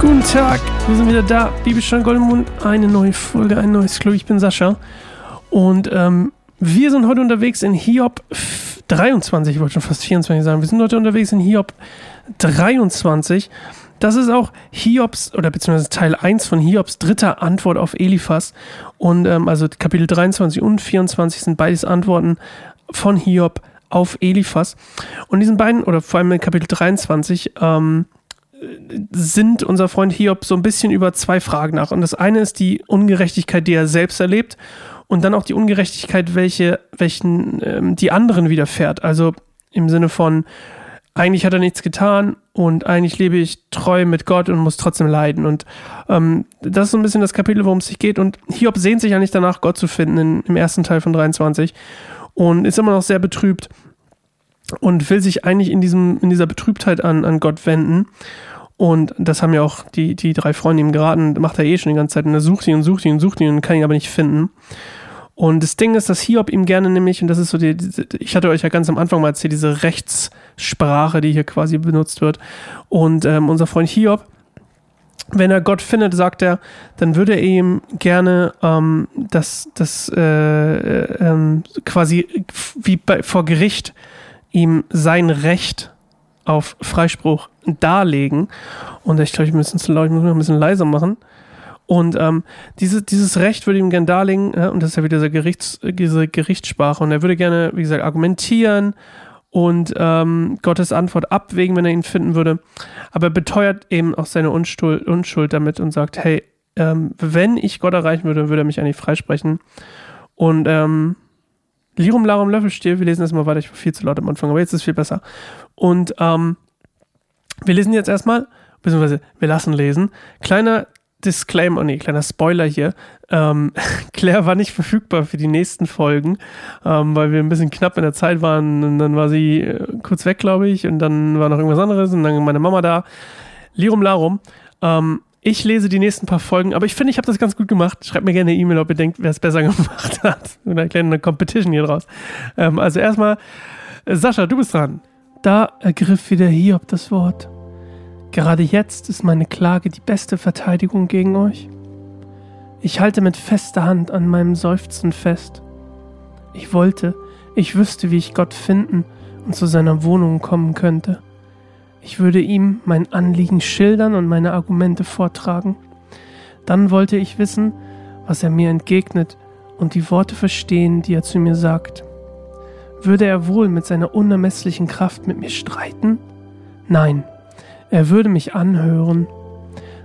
Guten Tag, wir sind wieder da. Bibelstein Goldemund, eine neue Folge, ein neues Club. Ich bin Sascha. Und ähm, wir sind heute unterwegs in Hiob 23, ich wollte schon fast 24 sagen. Wir sind heute unterwegs in Hiob 23. Das ist auch Hiobs, oder beziehungsweise Teil 1 von Hiobs dritter Antwort auf Eliphas. Und ähm, also Kapitel 23 und 24 sind beides Antworten von Hiob auf Eliphas. Und diesen beiden, oder vor allem in Kapitel 23, ähm, sind unser Freund Hiob so ein bisschen über zwei Fragen nach. Und das eine ist die Ungerechtigkeit, die er selbst erlebt, und dann auch die Ungerechtigkeit, welche, welchen ähm, die anderen widerfährt. Also im Sinne von, eigentlich hat er nichts getan und eigentlich lebe ich treu mit Gott und muss trotzdem leiden. Und ähm, das ist so ein bisschen das Kapitel, worum es sich geht. Und Hiob sehnt sich eigentlich danach, Gott zu finden in, im ersten Teil von 23 und ist immer noch sehr betrübt und will sich eigentlich in, diesem, in dieser Betrübtheit an, an Gott wenden. Und das haben ja auch die, die drei Freunde ihm geraten, macht er eh schon die ganze Zeit. Und er sucht ihn und sucht ihn und sucht ihn und kann ihn aber nicht finden. Und das Ding ist, dass Hiob ihm gerne nämlich, und das ist so die, ich hatte euch ja ganz am Anfang mal erzählt, diese Rechtssprache, die hier quasi benutzt wird. Und ähm, unser Freund Hiob, wenn er Gott findet, sagt er, dann würde er ihm gerne ähm, das, das äh, äh, ähm, quasi wie bei, vor Gericht ihm sein Recht auf Freispruch darlegen. Und ich glaube, ich muss es ein bisschen leiser machen. Und ähm, diese, dieses Recht würde ihm gerne darlegen, ja, und das ist ja wieder diese, Gerichts, diese Gerichtssprache. Und er würde gerne, wie gesagt, argumentieren und ähm, Gottes Antwort abwägen, wenn er ihn finden würde. Aber er beteuert eben auch seine Unschuld, Unschuld damit und sagt, hey, ähm, wenn ich Gott erreichen würde, würde er mich eigentlich freisprechen. Und ähm, Lirum Larum Löffelstiel, wir lesen das mal weiter, ich war viel zu laut am Anfang, aber jetzt ist es viel besser. Und ähm, wir lesen jetzt erstmal, beziehungsweise wir lassen lesen. Kleiner Disclaimer, oh nee, kleiner Spoiler hier. Ähm, Claire war nicht verfügbar für die nächsten Folgen, ähm, weil wir ein bisschen knapp in der Zeit waren. Und dann war sie äh, kurz weg, glaube ich, und dann war noch irgendwas anderes und dann meine Mama da. Lirum Larum. Ähm, ich lese die nächsten paar Folgen, aber ich finde, ich habe das ganz gut gemacht. Schreibt mir gerne eine E-Mail, ob ihr denkt, wer es besser gemacht hat. Eine kleine Competition hier draus. Ähm, also erstmal, Sascha, du bist dran. Da ergriff wieder Hiob das Wort. Gerade jetzt ist meine Klage die beste Verteidigung gegen euch. Ich halte mit fester Hand an meinem Seufzen fest. Ich wollte, ich wüsste, wie ich Gott finden und zu seiner Wohnung kommen könnte. Ich würde ihm mein Anliegen schildern und meine Argumente vortragen. Dann wollte ich wissen, was er mir entgegnet und die Worte verstehen, die er zu mir sagt. Würde er wohl mit seiner unermesslichen Kraft mit mir streiten? Nein, er würde mich anhören.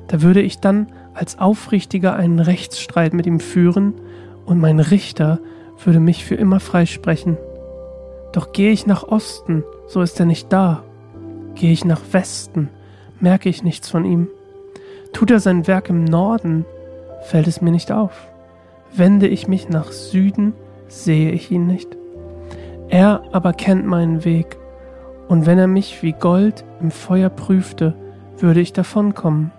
Da würde ich dann als Aufrichtiger einen Rechtsstreit mit ihm führen und mein Richter würde mich für immer freisprechen. Doch gehe ich nach Osten, so ist er nicht da. Gehe ich nach Westen, merke ich nichts von ihm. Tut er sein Werk im Norden, fällt es mir nicht auf. Wende ich mich nach Süden, sehe ich ihn nicht. Er aber kennt meinen Weg, und wenn er mich wie Gold im Feuer prüfte, würde ich davonkommen.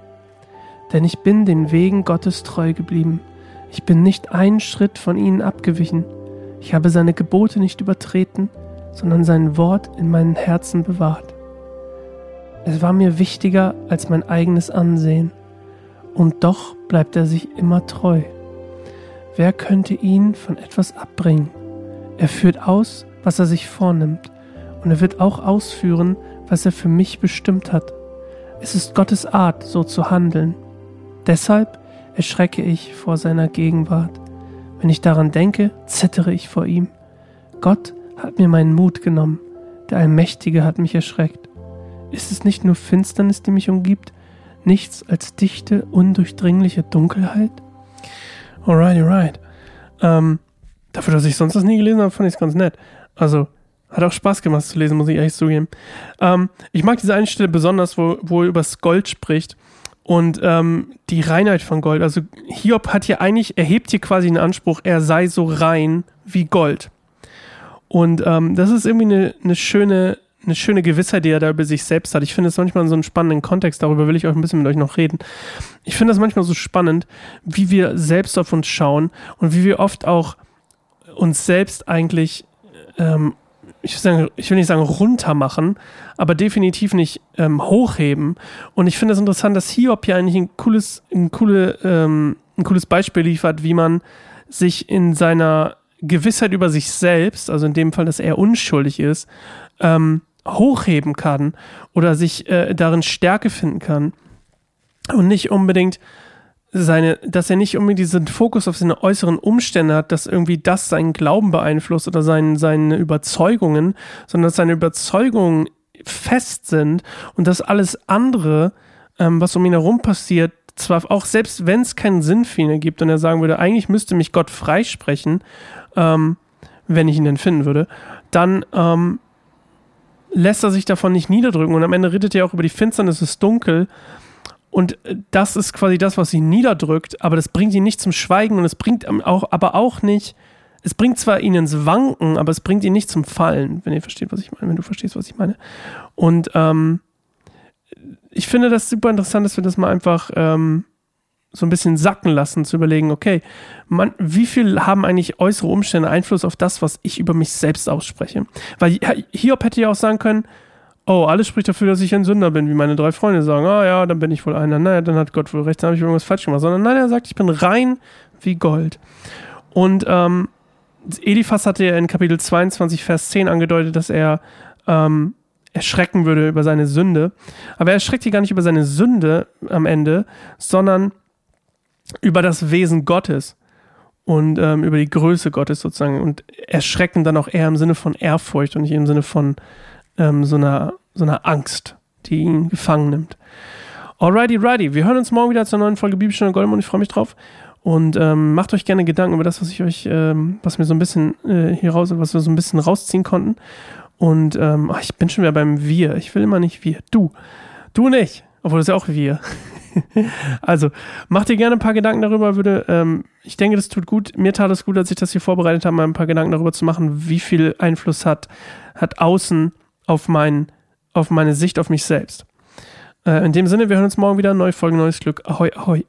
Denn ich bin den Wegen Gottes treu geblieben. Ich bin nicht einen Schritt von ihnen abgewichen. Ich habe seine Gebote nicht übertreten, sondern sein Wort in meinen Herzen bewahrt. Es war mir wichtiger als mein eigenes Ansehen, und doch bleibt er sich immer treu. Wer könnte ihn von etwas abbringen? Er führt aus, was er sich vornimmt, und er wird auch ausführen, was er für mich bestimmt hat. Es ist Gottes Art, so zu handeln. Deshalb erschrecke ich vor seiner Gegenwart. Wenn ich daran denke, zittere ich vor ihm. Gott hat mir meinen Mut genommen, der Allmächtige hat mich erschreckt. Ist es nicht nur Finsternis, die mich umgibt, nichts als dichte, undurchdringliche Dunkelheit? Alright, alright. Ähm, dafür, dass ich sonst das nie gelesen habe, fand ich es ganz nett. Also, hat auch Spaß gemacht zu lesen, muss ich ehrlich zugeben. Ähm, ich mag diese eine Stelle besonders, wo, wo er über das Gold spricht und ähm, die Reinheit von Gold. Also Hiob hat hier eigentlich, erhebt hier quasi einen Anspruch, er sei so rein wie Gold. Und ähm, das ist irgendwie eine, eine schöne eine schöne Gewissheit, die er da über sich selbst hat. Ich finde es manchmal so einen spannenden Kontext, darüber will ich euch ein bisschen mit euch noch reden. Ich finde das manchmal so spannend, wie wir selbst auf uns schauen und wie wir oft auch uns selbst eigentlich ähm, ich, sagen, ich will nicht sagen runtermachen, aber definitiv nicht ähm, hochheben. Und ich finde es das interessant, dass Hiob hier eigentlich ein cooles, ein, coole, ähm, ein cooles Beispiel liefert, wie man sich in seiner Gewissheit über sich selbst, also in dem Fall, dass er unschuldig ist, ähm, hochheben kann oder sich äh, darin Stärke finden kann und nicht unbedingt seine, dass er nicht unbedingt diesen Fokus auf seine äußeren Umstände hat, dass irgendwie das seinen Glauben beeinflusst oder sein, seine Überzeugungen, sondern dass seine Überzeugungen fest sind und dass alles andere, ähm, was um ihn herum passiert, zwar auch selbst wenn es keinen Sinn für ihn ergibt und er sagen würde, eigentlich müsste mich Gott freisprechen, ähm, wenn ich ihn denn finden würde, dann ähm, lässt er sich davon nicht niederdrücken und am Ende redet er auch über die Finsternis des Dunkel und äh, das ist quasi das, was ihn niederdrückt, aber das bringt ihn nicht zum Schweigen und es bringt auch, aber auch nicht, es bringt zwar ihn ins Wanken, aber es bringt ihn nicht zum Fallen, wenn ihr versteht, was ich meine, wenn du verstehst, was ich meine. Und ähm, ich finde das super interessant, dass wir das mal einfach ähm, so ein bisschen sacken lassen, zu überlegen, okay, man, wie viel haben eigentlich äußere Umstände Einfluss auf das, was ich über mich selbst ausspreche? Weil Hiob hätte ja auch sagen können, oh, alles spricht dafür, dass ich ein Sünder bin, wie meine drei Freunde sagen, ah ja, dann bin ich wohl einer, naja, dann hat Gott wohl recht, dann habe ich irgendwas falsch gemacht, sondern nein, er sagt, ich bin rein wie Gold. Und ähm, Eliphas hatte ja in Kapitel 22, Vers 10 angedeutet, dass er ähm, erschrecken würde über seine Sünde. Aber er erschreckt hier gar nicht über seine Sünde am Ende, sondern über das Wesen Gottes und ähm, über die Größe Gottes sozusagen und erschrecken dann auch eher im Sinne von Ehrfurcht und nicht im Sinne von ähm, so, einer, so einer Angst, die ihn gefangen nimmt. Alrighty, righty. Wir hören uns morgen wieder zur neuen Folge Bibelstunde Goldemund. Ich freue mich drauf. Und ähm, macht euch gerne Gedanken über das, was ich euch, ähm, was mir so ein bisschen äh, hier raus, was wir so ein bisschen rausziehen konnten. Und ähm, ach, ich bin schon wieder beim Wir. Ich will immer nicht wir. Du. Du nicht. Obwohl das ist ja auch wir. also, macht dir gerne ein paar Gedanken darüber. Würde, ähm, ich denke, das tut gut. Mir tat es gut, als ich das hier vorbereitet habe, mal ein paar Gedanken darüber zu machen, wie viel Einfluss hat, hat Außen auf, mein, auf meine Sicht auf mich selbst. Äh, in dem Sinne, wir hören uns morgen wieder. Neue Folge, neues Glück. Ahoi, ahoi.